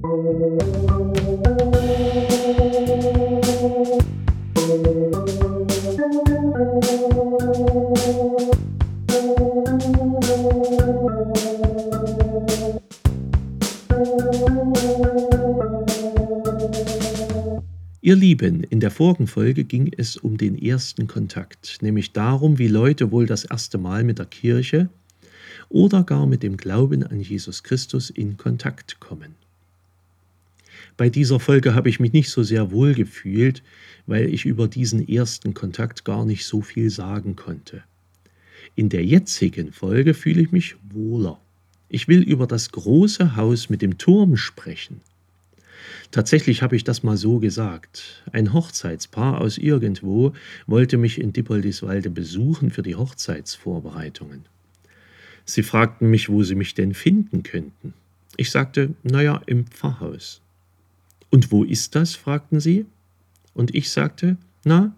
Ihr Lieben, in der vorigen Folge ging es um den ersten Kontakt, nämlich darum, wie Leute wohl das erste Mal mit der Kirche oder gar mit dem Glauben an Jesus Christus in Kontakt kommen. Bei dieser Folge habe ich mich nicht so sehr wohl gefühlt, weil ich über diesen ersten Kontakt gar nicht so viel sagen konnte. In der jetzigen Folge fühle ich mich wohler. Ich will über das große Haus mit dem Turm sprechen. Tatsächlich habe ich das mal so gesagt. Ein Hochzeitspaar aus irgendwo wollte mich in Dippoldiswalde besuchen für die Hochzeitsvorbereitungen. Sie fragten mich, wo sie mich denn finden könnten. Ich sagte, naja, im Pfarrhaus. Und wo ist das? fragten sie. Und ich sagte, na,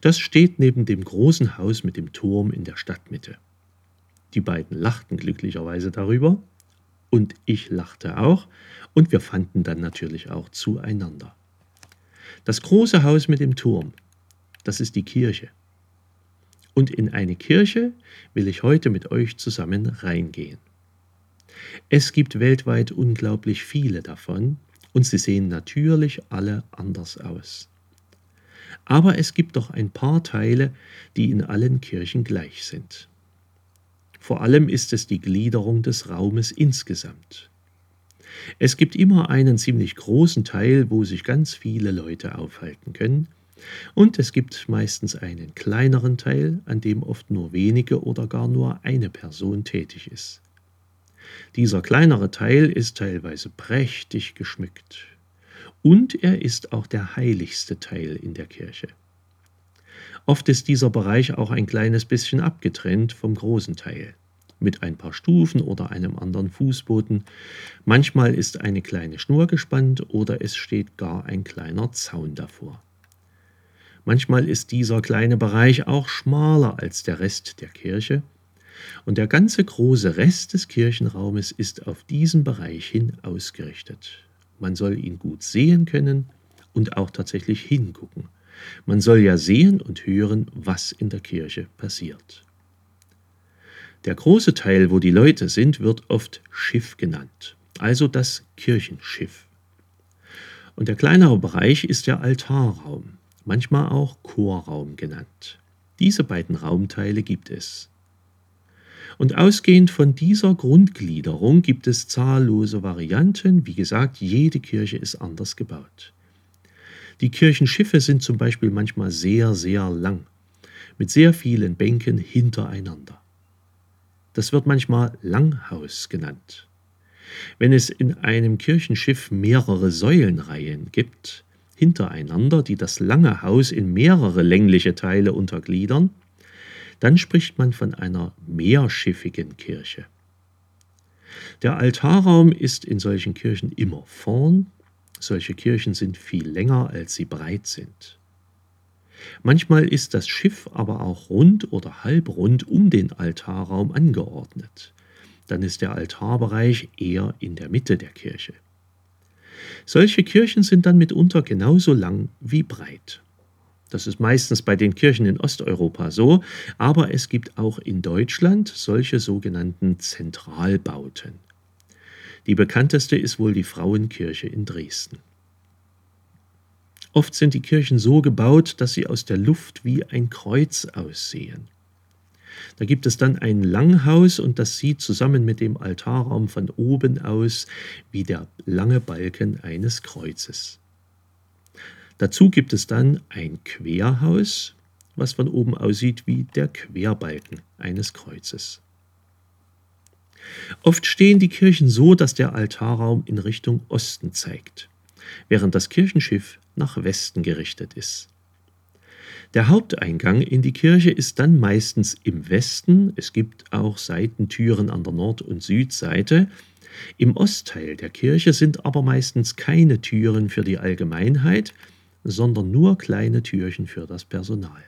das steht neben dem großen Haus mit dem Turm in der Stadtmitte. Die beiden lachten glücklicherweise darüber, und ich lachte auch, und wir fanden dann natürlich auch zueinander. Das große Haus mit dem Turm, das ist die Kirche. Und in eine Kirche will ich heute mit euch zusammen reingehen. Es gibt weltweit unglaublich viele davon und sie sehen natürlich alle anders aus. Aber es gibt doch ein paar Teile, die in allen Kirchen gleich sind. Vor allem ist es die Gliederung des Raumes insgesamt. Es gibt immer einen ziemlich großen Teil, wo sich ganz viele Leute aufhalten können, und es gibt meistens einen kleineren Teil, an dem oft nur wenige oder gar nur eine Person tätig ist. Dieser kleinere Teil ist teilweise prächtig geschmückt, und er ist auch der heiligste Teil in der Kirche. Oft ist dieser Bereich auch ein kleines bisschen abgetrennt vom großen Teil mit ein paar Stufen oder einem anderen Fußboden. Manchmal ist eine kleine Schnur gespannt oder es steht gar ein kleiner Zaun davor. Manchmal ist dieser kleine Bereich auch schmaler als der Rest der Kirche und der ganze große Rest des Kirchenraumes ist auf diesen Bereich hin ausgerichtet. Man soll ihn gut sehen können und auch tatsächlich hingucken. Man soll ja sehen und hören, was in der Kirche passiert. Der große Teil, wo die Leute sind, wird oft Schiff genannt, also das Kirchenschiff. Und der kleinere Bereich ist der Altarraum, manchmal auch Chorraum genannt. Diese beiden Raumteile gibt es. Und ausgehend von dieser Grundgliederung gibt es zahllose Varianten. Wie gesagt, jede Kirche ist anders gebaut. Die Kirchenschiffe sind zum Beispiel manchmal sehr, sehr lang, mit sehr vielen Bänken hintereinander. Das wird manchmal Langhaus genannt. Wenn es in einem Kirchenschiff mehrere Säulenreihen gibt, hintereinander, die das lange Haus in mehrere längliche Teile untergliedern, dann spricht man von einer mehrschiffigen Kirche. Der Altarraum ist in solchen Kirchen immer vorn, solche Kirchen sind viel länger, als sie breit sind. Manchmal ist das Schiff aber auch rund oder halbrund um den Altarraum angeordnet. Dann ist der Altarbereich eher in der Mitte der Kirche. Solche Kirchen sind dann mitunter genauso lang wie breit. Das ist meistens bei den Kirchen in Osteuropa so, aber es gibt auch in Deutschland solche sogenannten Zentralbauten. Die bekannteste ist wohl die Frauenkirche in Dresden. Oft sind die Kirchen so gebaut, dass sie aus der Luft wie ein Kreuz aussehen. Da gibt es dann ein Langhaus und das sieht zusammen mit dem Altarraum von oben aus wie der lange Balken eines Kreuzes. Dazu gibt es dann ein Querhaus, was von oben aussieht wie der Querbalken eines Kreuzes. Oft stehen die Kirchen so, dass der Altarraum in Richtung Osten zeigt, während das Kirchenschiff nach Westen gerichtet ist. Der Haupteingang in die Kirche ist dann meistens im Westen, es gibt auch Seitentüren an der Nord- und Südseite. Im Ostteil der Kirche sind aber meistens keine Türen für die Allgemeinheit, sondern nur kleine Türchen für das Personal.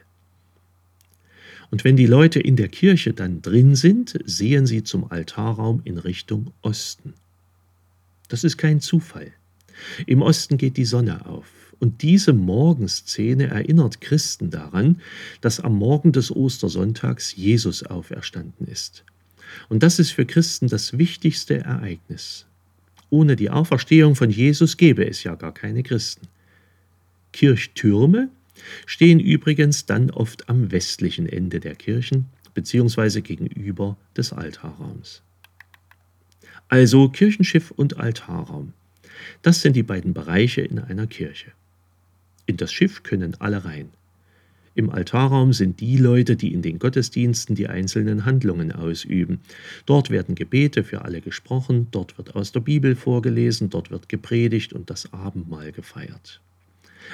Und wenn die Leute in der Kirche dann drin sind, sehen sie zum Altarraum in Richtung Osten. Das ist kein Zufall. Im Osten geht die Sonne auf. Und diese Morgenszene erinnert Christen daran, dass am Morgen des Ostersonntags Jesus auferstanden ist. Und das ist für Christen das wichtigste Ereignis. Ohne die Auferstehung von Jesus gäbe es ja gar keine Christen. Kirchtürme stehen übrigens dann oft am westlichen Ende der Kirchen bzw. gegenüber des Altarraums. Also Kirchenschiff und Altarraum. Das sind die beiden Bereiche in einer Kirche. In das Schiff können alle rein. Im Altarraum sind die Leute, die in den Gottesdiensten die einzelnen Handlungen ausüben. Dort werden Gebete für alle gesprochen, dort wird aus der Bibel vorgelesen, dort wird gepredigt und das Abendmahl gefeiert.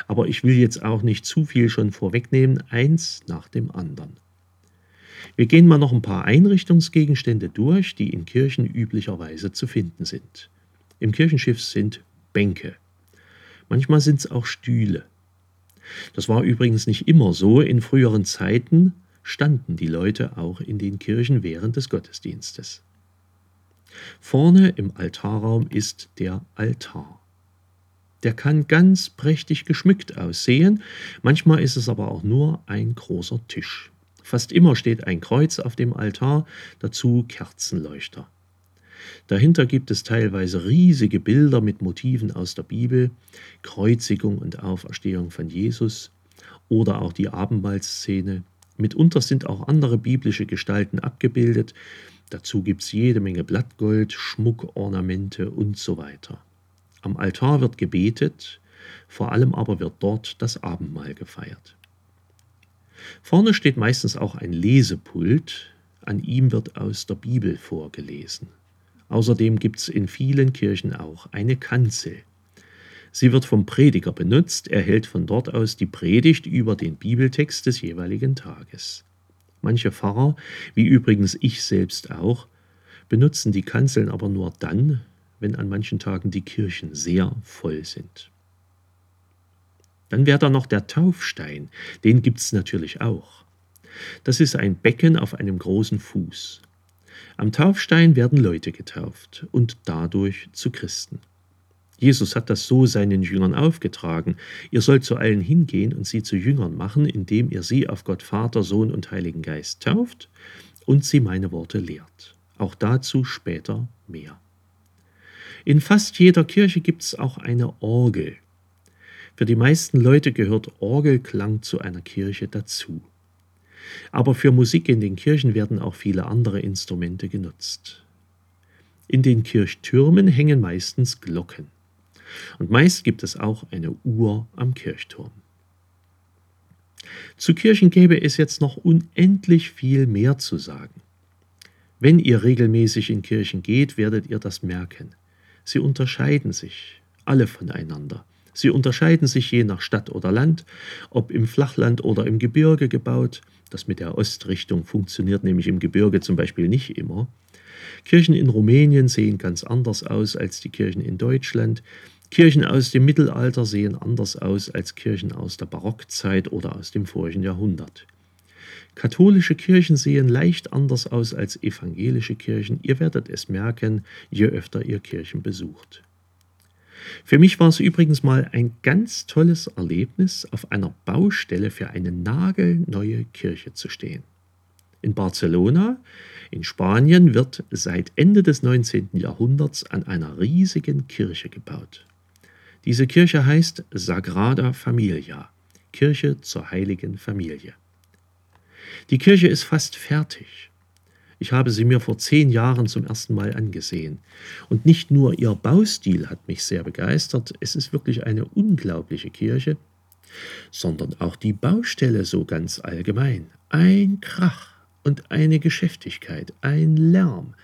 Aber ich will jetzt auch nicht zu viel schon vorwegnehmen, eins nach dem anderen. Wir gehen mal noch ein paar Einrichtungsgegenstände durch, die in Kirchen üblicherweise zu finden sind. Im Kirchenschiff sind Bänke. Manchmal sind es auch Stühle. Das war übrigens nicht immer so. In früheren Zeiten standen die Leute auch in den Kirchen während des Gottesdienstes. Vorne im Altarraum ist der Altar. Der kann ganz prächtig geschmückt aussehen, manchmal ist es aber auch nur ein großer Tisch. Fast immer steht ein Kreuz auf dem Altar, dazu Kerzenleuchter. Dahinter gibt es teilweise riesige Bilder mit Motiven aus der Bibel, Kreuzigung und Auferstehung von Jesus oder auch die Abendmahlszene. Mitunter sind auch andere biblische Gestalten abgebildet. Dazu gibt es jede Menge Blattgold, Schmuck, Ornamente und so weiter. Am Altar wird gebetet, vor allem aber wird dort das Abendmahl gefeiert. Vorne steht meistens auch ein Lesepult, an ihm wird aus der Bibel vorgelesen. Außerdem gibt es in vielen Kirchen auch eine Kanzel. Sie wird vom Prediger benutzt, er hält von dort aus die Predigt über den Bibeltext des jeweiligen Tages. Manche Pfarrer, wie übrigens ich selbst auch, benutzen die Kanzeln aber nur dann, wenn an manchen Tagen die Kirchen sehr voll sind. Dann wäre da noch der Taufstein, den gibt es natürlich auch. Das ist ein Becken auf einem großen Fuß. Am Taufstein werden Leute getauft und dadurch zu Christen. Jesus hat das so seinen Jüngern aufgetragen. Ihr sollt zu allen hingehen und sie zu Jüngern machen, indem ihr sie auf Gott Vater, Sohn und Heiligen Geist tauft und sie meine Worte lehrt. Auch dazu später mehr. In fast jeder Kirche gibt es auch eine Orgel. Für die meisten Leute gehört Orgelklang zu einer Kirche dazu. Aber für Musik in den Kirchen werden auch viele andere Instrumente genutzt. In den Kirchtürmen hängen meistens Glocken. Und meist gibt es auch eine Uhr am Kirchturm. Zu Kirchen gäbe es jetzt noch unendlich viel mehr zu sagen. Wenn ihr regelmäßig in Kirchen geht, werdet ihr das merken. Sie unterscheiden sich alle voneinander. Sie unterscheiden sich je nach Stadt oder Land, ob im Flachland oder im Gebirge gebaut. Das mit der Ostrichtung funktioniert nämlich im Gebirge zum Beispiel nicht immer. Kirchen in Rumänien sehen ganz anders aus als die Kirchen in Deutschland. Kirchen aus dem Mittelalter sehen anders aus als Kirchen aus der Barockzeit oder aus dem vorigen Jahrhundert. Katholische Kirchen sehen leicht anders aus als evangelische Kirchen. Ihr werdet es merken, je öfter ihr Kirchen besucht. Für mich war es übrigens mal ein ganz tolles Erlebnis, auf einer Baustelle für eine nagelneue Kirche zu stehen. In Barcelona, in Spanien, wird seit Ende des 19. Jahrhunderts an einer riesigen Kirche gebaut. Diese Kirche heißt Sagrada Familia, Kirche zur heiligen Familie. Die Kirche ist fast fertig. Ich habe sie mir vor zehn Jahren zum ersten Mal angesehen. Und nicht nur ihr Baustil hat mich sehr begeistert, es ist wirklich eine unglaubliche Kirche, sondern auch die Baustelle so ganz allgemein. Ein Krach und eine Geschäftigkeit, ein Lärm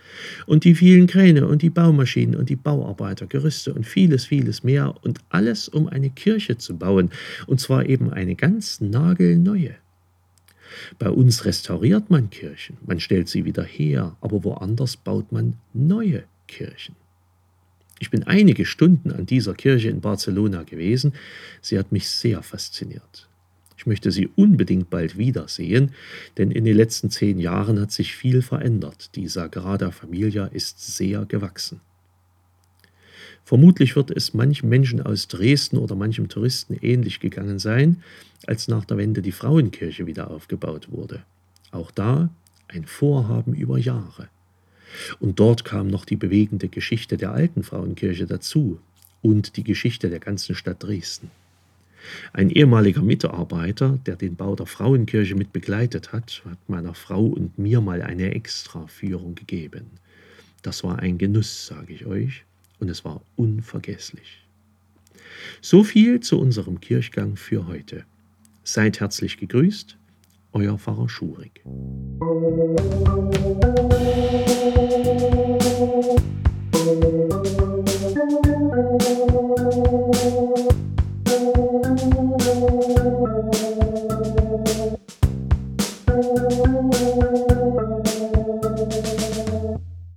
und die vielen Kräne und die Baumaschinen und die Bauarbeiter, Gerüste und vieles, vieles mehr und alles, um eine Kirche zu bauen, und zwar eben eine ganz nagelneue. Bei uns restauriert man Kirchen, man stellt sie wieder her, aber woanders baut man neue Kirchen. Ich bin einige Stunden an dieser Kirche in Barcelona gewesen. Sie hat mich sehr fasziniert. Ich möchte sie unbedingt bald wiedersehen, denn in den letzten zehn Jahren hat sich viel verändert. Die Sagrada Familia ist sehr gewachsen. Vermutlich wird es manchem Menschen aus Dresden oder manchem Touristen ähnlich gegangen sein, als nach der Wende die Frauenkirche wieder aufgebaut wurde. Auch da ein Vorhaben über Jahre. Und dort kam noch die bewegende Geschichte der alten Frauenkirche dazu und die Geschichte der ganzen Stadt Dresden. Ein ehemaliger Mitarbeiter, der den Bau der Frauenkirche mit begleitet hat, hat meiner Frau und mir mal eine Extraführung gegeben. Das war ein Genuss, sage ich euch und es war unvergesslich. So viel zu unserem Kirchgang für heute. Seid herzlich gegrüßt, euer Pfarrer Schurig.